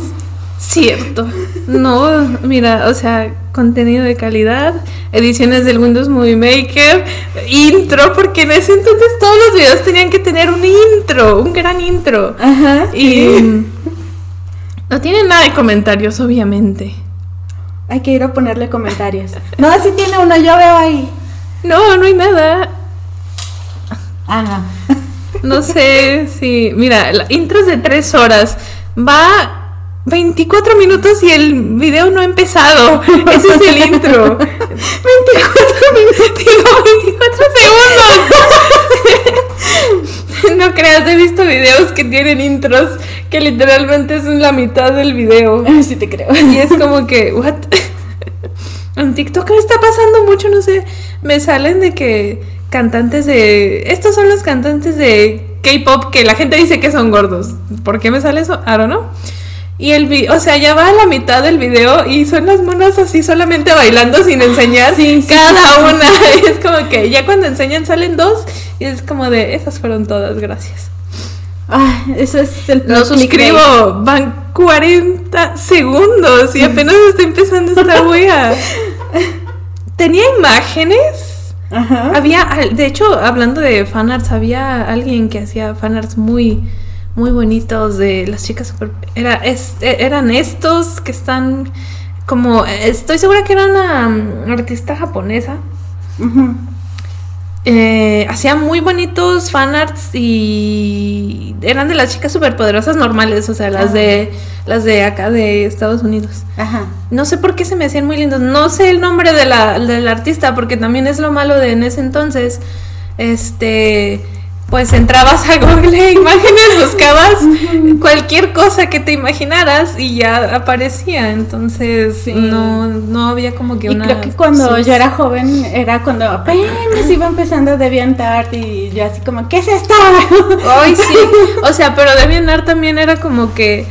Cierto. No, mira, o sea, contenido de calidad, ediciones del Windows Movie Maker, intro, porque en ese entonces todos los videos tenían que tener un intro, un gran intro. Ajá. Y no tiene nada de comentarios, obviamente. Hay que ir a ponerle comentarios. No, si tiene uno, yo veo ahí. No, no hay nada. Ah, no. sé si. Mira, la intro es de tres horas. Va 24 minutos y el video no ha empezado. Ese es el intro. 24 minutos. Digo, 24 segundos. no creas, he visto videos que tienen intros que literalmente es la mitad del video. Sí te creo. Y es como que, what? En TikTok está pasando mucho, no sé, me salen de que cantantes de... Estos son los cantantes de K-Pop que la gente dice que son gordos. ¿Por qué me sale eso? I don't know. Y el video, o sea, ya va a la mitad del video y son las monas así solamente bailando sin enseñar cada una. es como que ya cuando enseñan salen dos y es como de, esas fueron todas, gracias. Ah, eso es el No suscribo, van 40 segundos y apenas está empezando esta wea. Tenía imágenes. Ajá. Había, de hecho, hablando de fanarts, había alguien que hacía fanarts muy, muy bonitos de las chicas super. Era, e, eran estos que están como. Estoy segura que era una artista japonesa. Eh, hacía muy bonitos fanarts y eran de las chicas superpoderosas normales, o sea, las de las de acá de Estados Unidos. Ajá. No sé por qué se me hacían muy lindos. No sé el nombre de la, del artista porque también es lo malo de en ese entonces. Este, pues entrabas a Google Imágenes, buscabas cualquier cosa que te imaginaras y ya aparecía. Entonces no, no había como que una. Y creo que cuando yo era joven era cuando apenas iba empezando a DeviantArt y yo así como, ¿qué es esto? Ay, sí. O sea, pero DeviantArt también era como que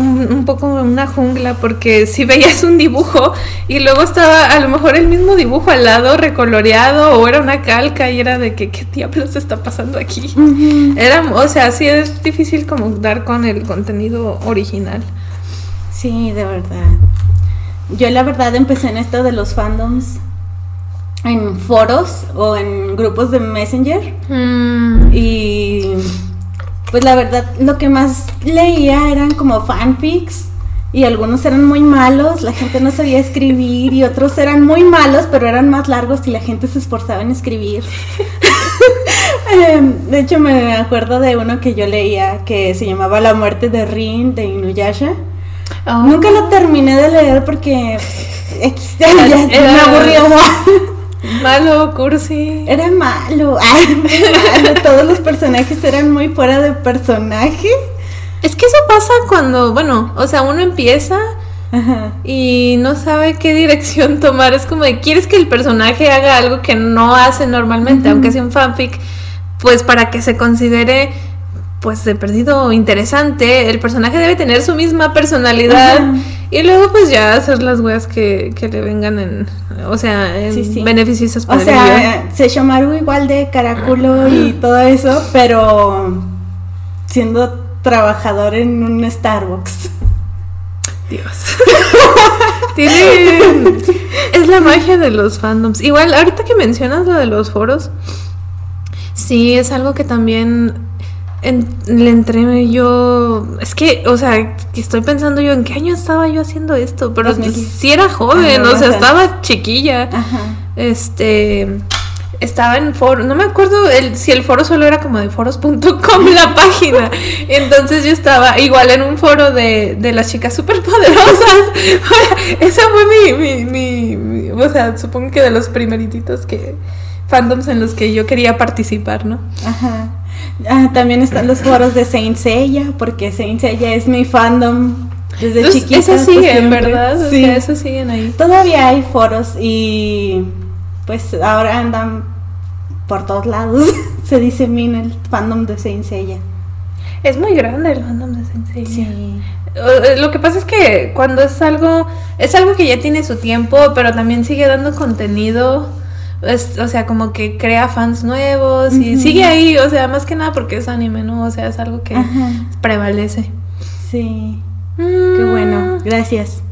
un, poco una jungla porque si veías un dibujo y luego estaba a lo mejor el mismo dibujo al lado recoloreado o era una calca y era de que qué diablos está pasando aquí. Era, o sea, sí es difícil como dar con el contenido original. Sí, de verdad. Yo la verdad empecé en esto de los fandoms en foros o en grupos de Messenger. Mm. Y pues la verdad lo que más leía eran como fanfics y algunos eran muy malos, la gente no sabía escribir y otros eran muy malos, pero eran más largos y la gente se esforzaba en escribir. Em, de hecho me acuerdo de uno que yo leía que se llamaba La muerte de Rin de Inuyasha. Oh. Nunca lo terminé de leer porque pues, ya, me aburrió. Malo, cursi. Era malo. Todos los personajes eran muy fuera de personaje. Es que eso pasa cuando, bueno, o sea, uno empieza y no sabe qué dirección tomar. Es como de, quieres que el personaje haga algo que no hace normalmente, aunque sea un fanfic, pues para que se considere pues de perdido interesante, el personaje debe tener su misma personalidad y luego pues ya hacer las weas que, que le vengan en, o sea, en Sí, beneficios O sea, se llamaron igual de caraculo y todo eso, pero siendo trabajador en un Starbucks. Dios. Tiene. Es la magia de los fandoms. Igual, ahorita que mencionas lo de los foros, sí, es algo que también le entré yo. Es que, o sea, estoy pensando yo en qué año estaba yo haciendo esto, pero sí era joven, o sea, estaba chiquilla. Este estaba en foro, no me acuerdo el, si el foro solo era como de foros.com la página. Entonces yo estaba igual en un foro de, de las chicas superpoderosas. Esa fue mi, mi, mi, o sea, supongo que de los primerititos que fandoms en los que yo quería participar, ¿no? Ajá. Ah, también están los foros de Saint Seiya, porque Saint Seiya es mi fandom desde chiquita. Eso siguen, ¿verdad? Sí, eso siguen ahí. Todavía hay foros y pues ahora andan por todos lados. Se disemina el fandom de Saint Seiya. Es muy grande el fandom de Saint Seiya. Sí. Lo que pasa es que cuando es algo, es algo que ya tiene su tiempo, pero también sigue dando contenido. O sea, como que crea fans nuevos y sigue ahí, o sea, más que nada porque es anime, ¿no? O sea, es algo que prevalece. Sí. Qué mm. bueno, gracias.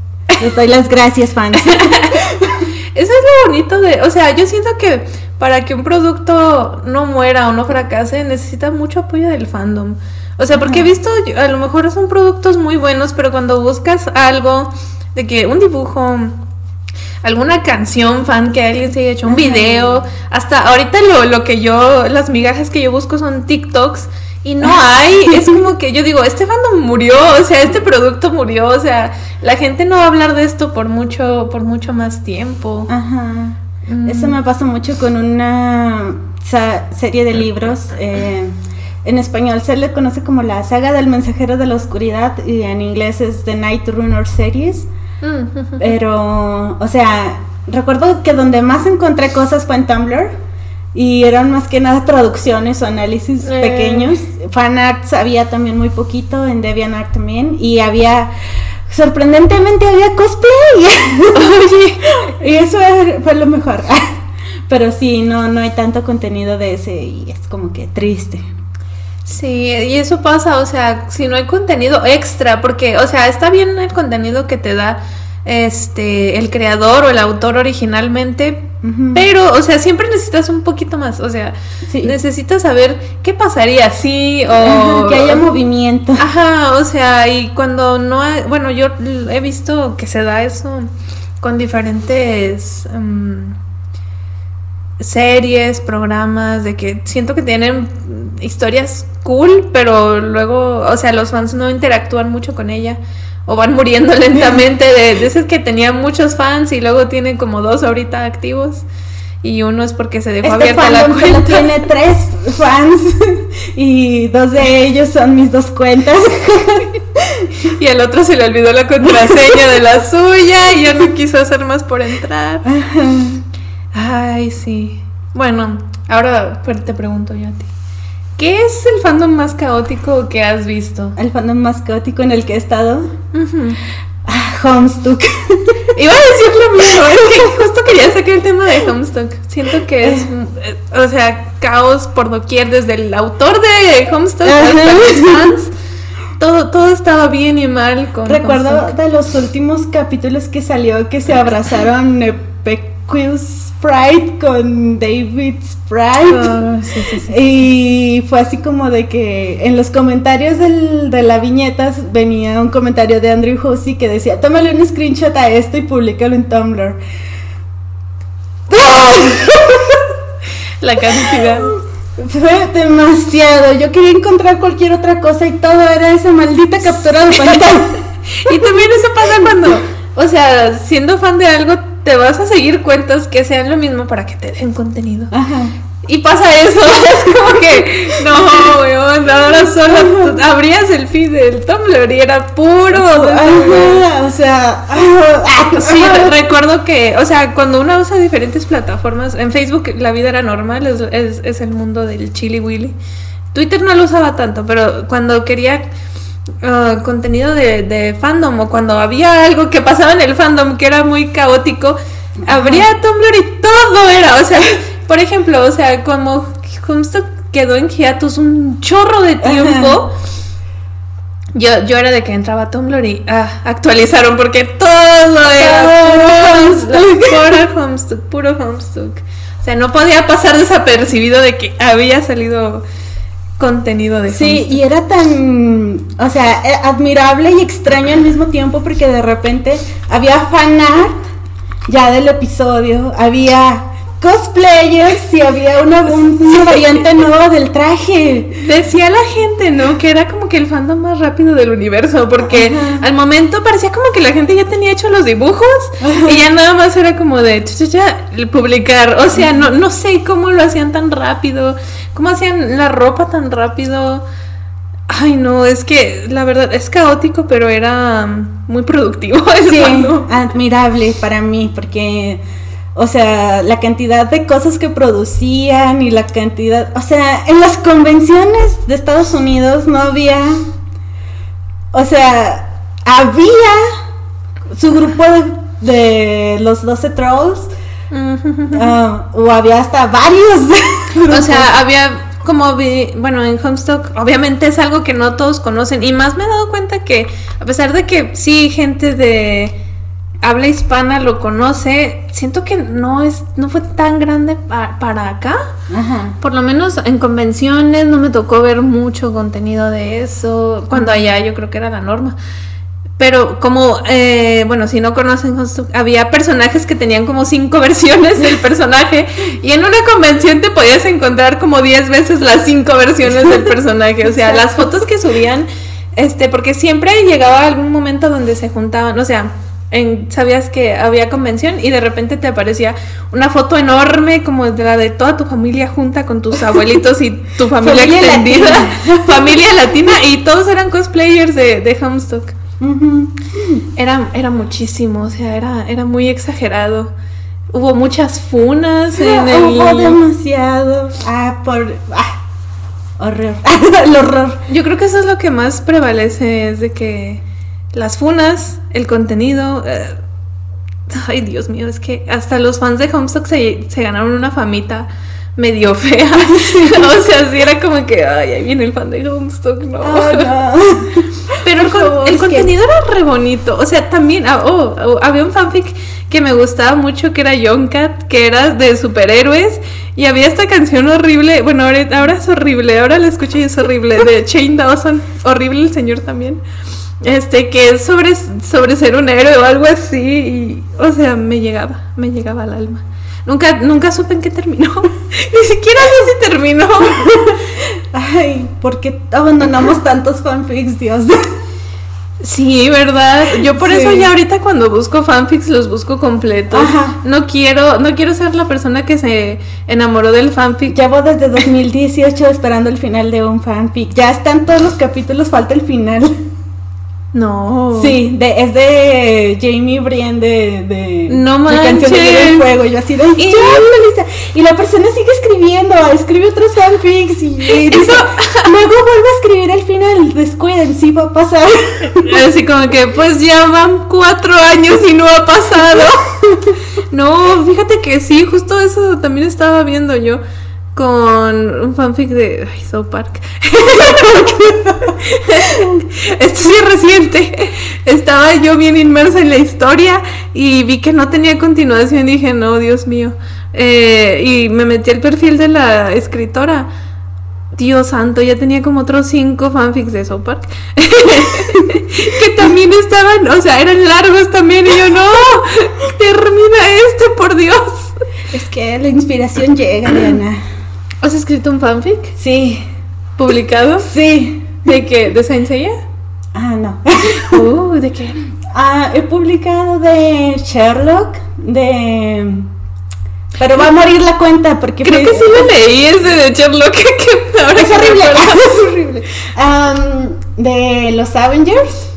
Les doy las gracias, fans. Eso es lo bonito de, o sea, yo siento que para que un producto no muera o no fracase, necesita mucho apoyo del fandom. O sea, porque he visto, a lo mejor son productos muy buenos, pero cuando buscas algo de que un dibujo, alguna canción fan que alguien se haya hecho, un video, hasta ahorita lo, lo que yo, las migajas que yo busco son TikToks y no hay, es como que yo digo, este fandom murió, o sea, este producto murió, o sea, la gente no va a hablar de esto por mucho, por mucho más tiempo. Ajá. Mm. Eso me pasa mucho con una serie de libros. Eh, en español se le conoce como la saga del mensajero de la oscuridad y en inglés es The Night Runner Series. Mm. Pero, o sea, recuerdo que donde más encontré cosas fue en Tumblr y eran más que nada traducciones o análisis eh. pequeños. Fanarts había también muy poquito, en DeviantArt también, y había sorprendentemente había cosplay. Oye, y eso fue lo mejor. Pero sí, no no hay tanto contenido de ese y es como que triste. Sí, y eso pasa, o sea, si no hay contenido extra, porque, o sea, está bien el contenido que te da este el creador o el autor originalmente, pero, o sea, siempre necesitas un poquito más, o sea, necesitas saber qué pasaría si o que haya movimiento. Ajá, o sea, y cuando no hay, bueno, yo he visto que se da eso con diferentes mm, series, programas, de que siento que tienen historias cool, pero luego, o sea, los fans no interactúan mucho con ella o van muriendo lentamente de, de esos que tenían muchos fans y luego tienen como dos ahorita activos y uno es porque se dejó este abierta la cuenta. tiene tres fans y dos de ellos son mis dos cuentas. y el otro se le olvidó la contraseña de la suya y ya no quiso hacer más por entrar. Ay, sí. Bueno, ahora te pregunto yo a ti. ¿Qué es el fandom más caótico que has visto? El fandom más caótico en el que he estado. Ah, Homestuck. Iba a decir lo mismo, es que justo quería sacar el tema de Homestuck. Siento que es, eh, o sea, caos por doquier, desde el autor de Homestuck hasta los fans. Todo, todo estaba bien y mal con Recuerdo de los últimos capítulos que salió que se abrazaron Quill Sprite con David Sprite. Ah, y fue así como de que en los comentarios de la viñeta venía un comentario de Andrew Hussey que decía, tómale un screenshot a esto y públicalo en Tumblr. la cantidad. Fue demasiado. Yo quería encontrar cualquier otra cosa y todo era esa maldita captura de pantalla. y también eso pasa cuando, o sea, siendo fan de algo, te vas a seguir cuentas que sean lo mismo para que te den contenido. Ajá. Y pasa eso, es como que, no, weón, ahora solo abrías el feed del Tumblr y era puro. o sea, sí, recuerdo que, o sea, cuando uno usa diferentes plataformas, en Facebook la vida era normal, es, es, es el mundo del chili willy Twitter no lo usaba tanto, pero cuando quería uh, contenido de, de, fandom o cuando había algo que pasaba en el fandom que era muy caótico, abría Tumblr y todo era, o sea, por ejemplo, o sea, como justo quedó en hiatus un chorro de tiempo. Yo, yo era de que entraba a Tumblr y ah, actualizaron porque todo era puro Homestuck, puro Homestuck. O sea, no podía pasar desapercibido de que había salido contenido de Sí, y era tan, o sea, eh, admirable y extraño al mismo tiempo porque de repente había fanart ya del episodio, había cosplayers y había una, variante nueva del traje. Decía la gente, ¿no? Que era como que el fandom más rápido del universo, porque al momento parecía como que la gente ya tenía hecho los dibujos y ya nada más era como de publicar. O sea, no, no sé cómo lo hacían tan rápido, cómo hacían la ropa tan rápido. Ay, no, es que la verdad es caótico, pero era muy productivo. Sí, admirable para mí, porque o sea, la cantidad de cosas que producían y la cantidad, o sea, en las convenciones de Estados Unidos no había, o sea, había su grupo de, los 12 trolls, ah, o había hasta varios. o sea, había como vi, bueno, en Homestock obviamente es algo que no todos conocen y más me he dado cuenta que a pesar de que sí gente de habla hispana lo conoce, siento que no es no fue tan grande para acá. Por lo menos en convenciones no me tocó ver mucho contenido de eso. Cuando allá yo creo que era la norma. Pero como, eh, bueno, si no conocen, había personajes que tenían como cinco versiones del personaje y en una convención te podías encontrar como diez veces las cinco versiones del personaje. O sea, las fotos que subían, este, porque siempre llegaba algún momento donde se juntaban, o sea, sabías que había convención y de repente te aparecía una foto enorme como de la de toda tu familia junta con tus abuelitos y tu familia, extendida, familia latina y todos eran cosplayers de, de Homestuck. era, era muchísimo, o sea, era, era muy exagerado. Hubo muchas funas en el... Hubo demasiado. Ah, por... Ah, horror. el horror. Yo creo que eso es lo que más prevalece, es de que las funas, el contenido. Eh, ay, Dios mío, es que hasta los fans de Homestuck se, se ganaron una famita medio fea. o sea, sí era como que, ay, ahí viene el fan de Homestuck, no. Ah, Pero el, contenido era re bonito. O sea, también, ah, oh, oh, había un fanfic que me gustaba mucho que era Young Cat, que era de superhéroes. Y había esta canción horrible. Bueno, ahora, ahora es horrible, ahora la escuché y es horrible. De Shane Dawson. Horrible el señor también este que es sobre, sobre ser un héroe o algo así y o sea me llegaba me llegaba al alma nunca nunca supe en qué terminó ni siquiera sé si terminó ay ¿por qué abandonamos tantos fanfics Dios Sí, ¿verdad? Yo por eso ya ahorita cuando busco fanfics los busco completos. No quiero, no quiero ser la persona que se enamoró del fanfic. Llevo desde 2018 esperando el final de un fanfic. Ya están todos los capítulos, falta el final. No. Sí, de, es de Jamie Brienne de, de, no manches. de del Fuego. Yo así de ¿Y? y la persona sigue escribiendo, escribe otros fanfics y, Eso... luego vuelve a escribir al final, descuiden, sí va a pasar. Así como que pues ya van cuatro años y no ha pasado. No, fíjate que sí, justo eso también estaba viendo yo con un fanfic de ay, South Park. Esto sí es reciente. Estaba yo bien inmersa en la historia y vi que no tenía continuación. Dije, no, Dios mío. Eh, y me metí al perfil de la escritora. Dios santo, ya tenía como otros cinco fanfics de South Park. que también estaban, o sea, eran largos también. Y yo, no, termina este, por Dios. Es que la inspiración llega, Diana. ¿Has escrito un fanfic? Sí. ¿Publicado? Sí. ¿De qué? ¿De Saint Seiya? Ah, no. Uh, ¿de qué? Ah, he publicado de Sherlock, de... Pero va a morir la cuenta porque... Creo que sí lo leí ese de Sherlock. Que ahora es, horrible. es horrible. de los Avengers.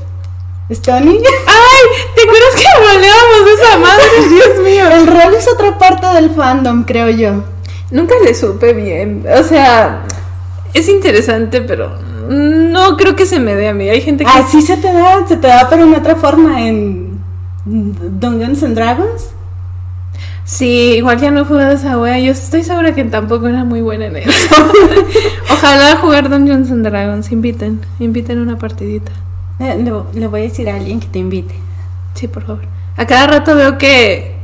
Stony. ¡Ay! ¿Te acuerdas que hablábamos de esa madre? Dios mío. El rol es otra parte del fandom, creo yo. Nunca le supe bien. O sea, es interesante, pero no creo que se me dé a mí. Hay gente que. Ah, sí se te da, se te da, pero en otra forma, en Dungeons and Dragons. Sí, igual ya no he jugado esa wea. Yo estoy segura que tampoco era muy buena en eso. Ojalá jugar Dungeons and Dragons. Inviten, inviten una partidita. Le, le- le voy a decir a alguien que te invite. Sí, por favor. A cada rato veo que.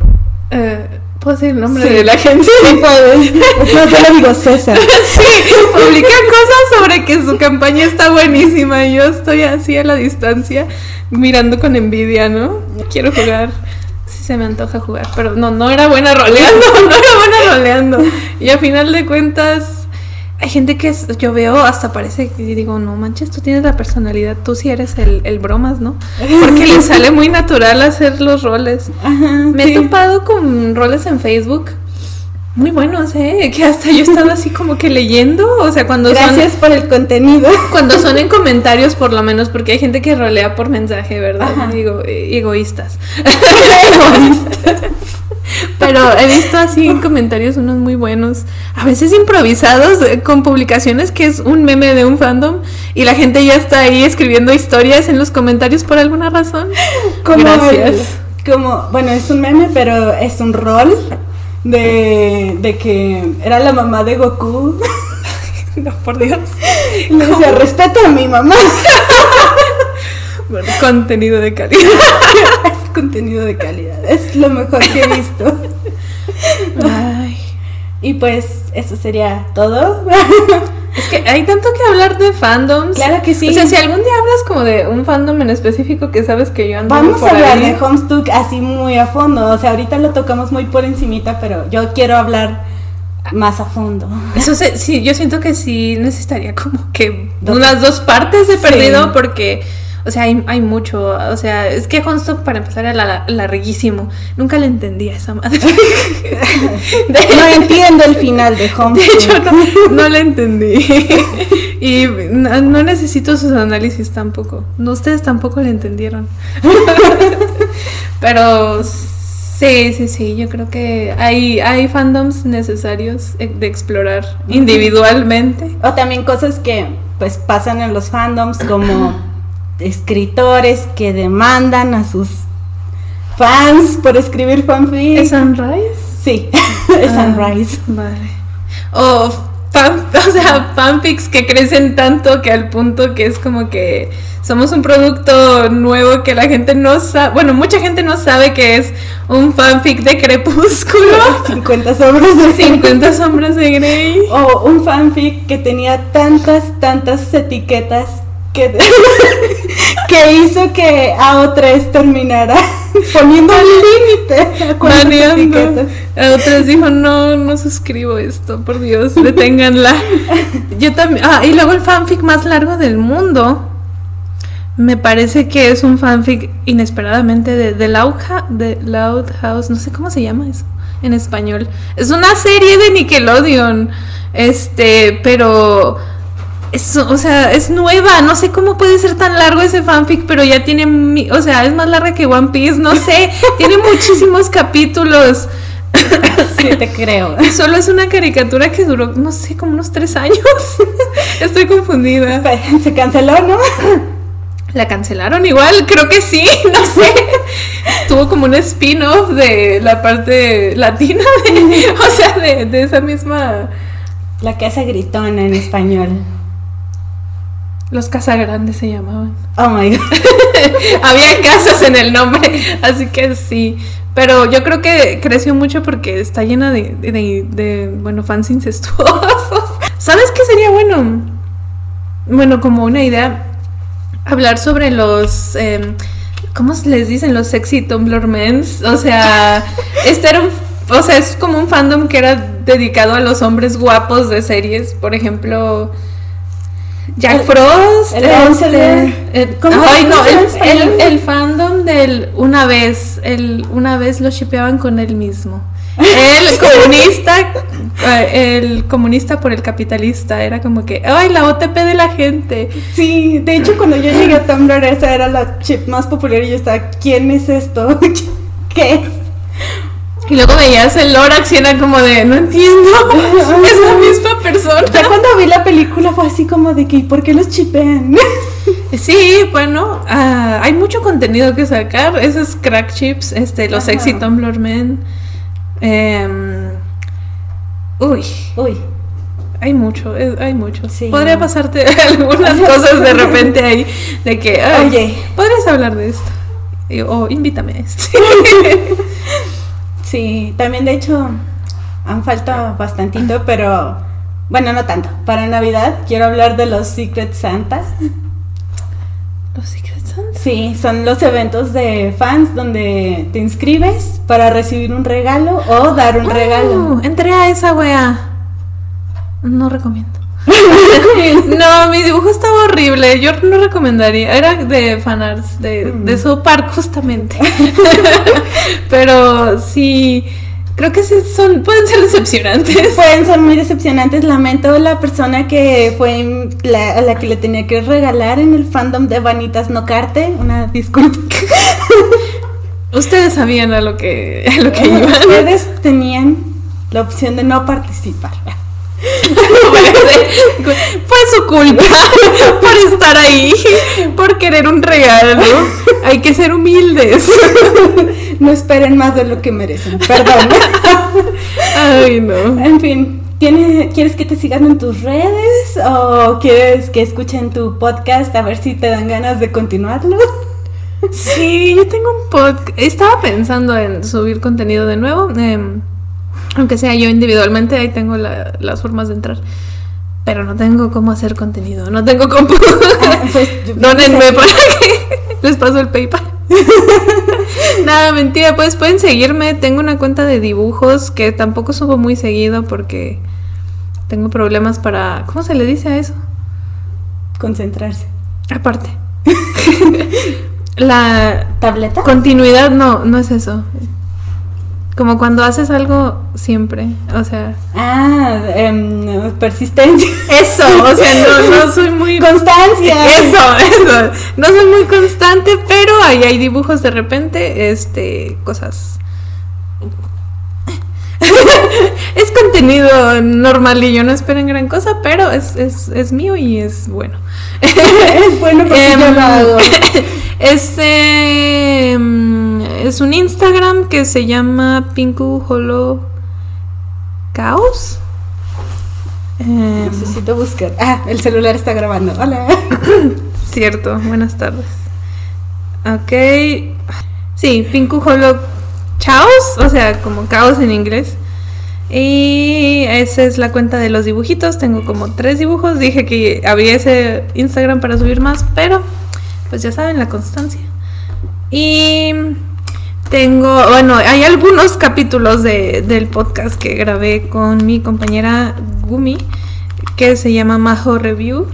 eh, ¿Puedo decir el nombre Sí. de la gente? Sí, puedes. No, yo le digo César. Sí, publica cosas sobre que su campaña está buenísima y yo estoy así a la distancia mirando con envidia, ¿no? Quiero jugar. Sí se me antoja jugar, pero no, no era buena roleando, no era buena roleando. Y a final de cuentas, hay gente que es- yo veo hasta parece que digo, no manches, tú tienes la personalidad, tú sí eres el, el bromas, ¿no? Porque le sale muy natural hacer los roles. Ajá, Me sí. he topado con roles en Facebook muy buenos, ¿eh? Que hasta yo he estado así como que leyendo, o sea, cuando Gracias son por el contenido. cuando son en comentarios por lo menos, porque hay gente que rolea por mensaje, ¿verdad? Ajá. Digo, eh, egoístas. Pero he visto así en comentarios unos muy buenos, a veces improvisados, eh, con publicaciones que es un meme de un fandom y la gente ya está ahí escribiendo historias en los comentarios por alguna razón. Como Gracias. como, bueno, es un meme, pero es un rol de, de que era la mamá de Goku. No, por Dios. Le decía, respeto a mi mamá. Bueno, contenido de calidad. contenido de calidad. Es lo mejor que he visto. Ay. Y pues eso sería todo. Es que hay tanto que hablar de fandoms. Claro que sí. O sea, si algún día hablas como de un fandom en específico que sabes que yo ando Vamos por a hablar ahí. de Homestuck así muy a fondo. O sea, ahorita lo tocamos muy por encimita, pero yo quiero hablar más a fondo. Eso se- sí, yo siento que sí necesitaría como que unas dos partes de Sí. perdido porque, o sea, hay, hay mucho. O sea, es que Homestuck para empezar era la- larguísimo. Nunca le entendía esa madre. De- No entiendo el final de De Homestuck. hecho, no, no la entendí. Y no, no necesito sus análisis tampoco. No, ustedes tampoco le entendieron. Pero sí, sí, sí, yo creo que hay, hay fandoms necesarios eh, de explorar individualmente. O también cosas que pues pasan en los fandoms como escritores que demandan a sus fans por escribir fanfic. ¿Es Sunrise? Sí, es Ah, Sunrise. Vale. O, fan- o sea, fanfics que crecen tanto que al punto que es como que somos un producto nuevo que la gente no sabe, bueno, mucha gente no sabe que es un fanfic de Crepúsculo. 50 sombras de 50 sombras de Grey. O un fanfic que tenía tantas, tantas etiquetas que, que hizo que AO3 terminara poniendo un límite a cuántas Baneando. etiquetas. A otras dijo, no, no suscribo esto, por Dios, deténganla. Yo también. Ah, y luego el fanfic más largo del mundo. Me parece que es un fanfic inesperadamente de, de, Loud, de Loud House. No sé cómo se llama eso en español. Es una serie de Nickelodeon. Este, pero. Es, o sea, es nueva, no sé cómo puede ser tan largo ese fanfic, pero ya tiene, o sea, es más larga que One Piece, no sé, tiene muchísimos capítulos. Sí, te creo. Y solo es una caricatura que duró, no sé, como unos tres años. Estoy confundida. Se canceló, ¿no? ¿La cancelaron igual? Creo que sí, no sé. Tuvo como un spin-off de la parte latina, de- o sea, de, de esa misma... La casa gritona en español. Los Casagrandes se llamaban. Oh my god. Había casas en el nombre, así que sí. Pero yo creo que creció mucho porque está llena de, de, de- de, bueno, fans incestuosos. ¿Sabes qué sería bueno? Bueno, como una idea, hablar sobre los... em, ¿Cómo se les dicen? Los sexy Tumblr mens. O sea, este era un... O sea, es como un fandom que era dedicado a los hombres guapos de series. Por ejemplo... Jack Frost. el este, eh, ¿Cómo- ay, cómo no, el fandom del una vez, el una vez lo shipeaban con él mismo. El comunista, eh, el comunista por el capitalista, era como que, ay, la OTP de la gente. Sí, de hecho cuando yo llegué a Tumblr esa era la chip más popular y yo estaba, ¿quién es esto? ¿Qué es? Y luego veías el Lorax y era como de, no entiendo, es la misma persona. Ya cuando vi la película fue así como de que, ¿por qué los chipean? Sí, bueno, ah, hay mucho contenido que sacar. Esos crack chips, este, los Ajá. sexy Tumblr men. Em, uy, Uy, hay mucho, eh, hay mucho. Sí. Podría pasarte algunas cosas de repente ahí de que, ay, Oye. podrías hablar de esto. O invítame a este. Sí, también de hecho han faltado bastantito, pero bueno, no tanto. Para Navidad quiero hablar de los Secret Santa. Los Secret Santa. Sí, son los eventos de fans donde te inscribes para recibir un regalo o dar un regalo. Oh, entré a esa wea. No recomiendo. no, mi dibujo estaba horrible. Yo no recomendaría. Era de fanarts, de, Mm. de su park justamente. Pero sí, creo que son, pueden ser decepcionantes. Pueden ser muy decepcionantes. Lamento la persona que fue la, a la que le tenía que regalar en el fandom de Vanitas No Carte. Una disculpa. Ustedes sabían a lo que, a lo que iban. Ustedes tenían la opción de no participar. Fue su culpa por estar ahí, por querer un regalo. Hay que ser humildes. No esperen más de lo que merecen. Perdón. Ay, no. En fin, ¿tienes- ¿quieres que te sigan en tus redes o quieres que escuchen tu podcast a ver si te dan ganas de continuarlo? Sí, yo tengo un podcast. Estaba pensando en subir contenido de nuevo. em, aunque sea yo individualmente, ahí tengo la- las formas de entrar. Pero no tengo cómo hacer contenido. No tengo cómo. Ah, pues, Dónenme para que les paso el PayPal. Nada, mentira, pues pueden seguirme. Tengo una cuenta de dibujos que tampoco subo muy seguido porque tengo problemas para. ¿Cómo se le dice a eso? Concentrarse. Aparte. La ¿Tableta? continuidad no, no es eso. Como cuando haces algo siempre. O sea. Ah, em, persistencia. Eso, o sea, no, no soy muy. Constancia. Eso, eso. No soy muy constante, pero ahí hay dibujos de repente, este, cosas. es contenido normal y yo no esperen gran cosa, pero es, es, es mío y es bueno. es bueno porque yo lo hago. Este es un Instagram que se llama Pinku Holo Caos. Em, Necesito buscar. Ah, el celular está grabando. Hola. Cierto, buenas tardes. Ok. Sí, Pinku Holo Chaos, o sea, como caos en inglés. Y esa es la cuenta de los dibujitos. Tengo como tres dibujos. Dije que había ese Instagram para subir más, pero pues ya saben, la constancia. Y tengo, bueno, hay algunos capítulos de, del podcast que grabé con mi compañera Gumi, que se llama Majo Review.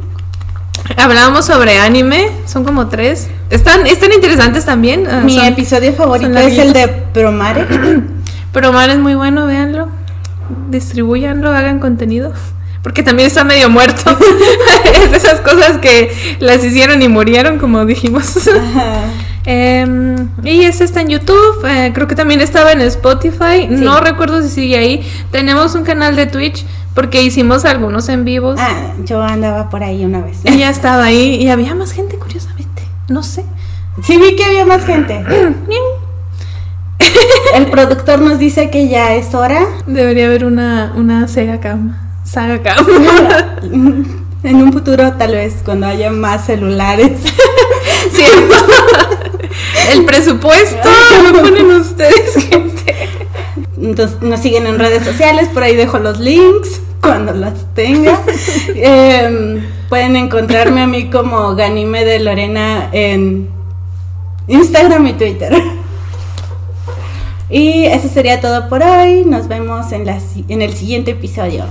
Hablábamos sobre anime, son como tres. Están, están interesantes también. ah, Mi son- episodio favorito es el de. Promare. Pero Omar es muy bueno, véanlo. Distribuyanlo, hagan contenido. Porque también está medio muerto. es de esas cosas que las hicieron y murieron, como dijimos. Em, y ese está en YouTube. eh, creo que también estaba en Spotify. No recuerdo si sigue ahí. Tenemos un canal de Twitch porque hicimos algunos en vivos. Ah, yo andaba por ahí una vez. Y ya estaba ahí. Y había más gente, curiosamente. No sé. Sí vi que había más gente. El productor nos dice que ya es hora. Debería haber una, una Sega Cam. Saga Cam. En un futuro, tal vez, cuando haya más celulares. ¿Cierto? El presupuesto lo ponen ustedes, gente. Entonces, nos siguen en redes sociales, por ahí dejo los links cuando las tenga. Em, pueden encontrarme a mí como Ganime de Lorena en Instagram y Twitter. Y eso sería todo por hoy. Nos vemos en, la en el siguiente episodio.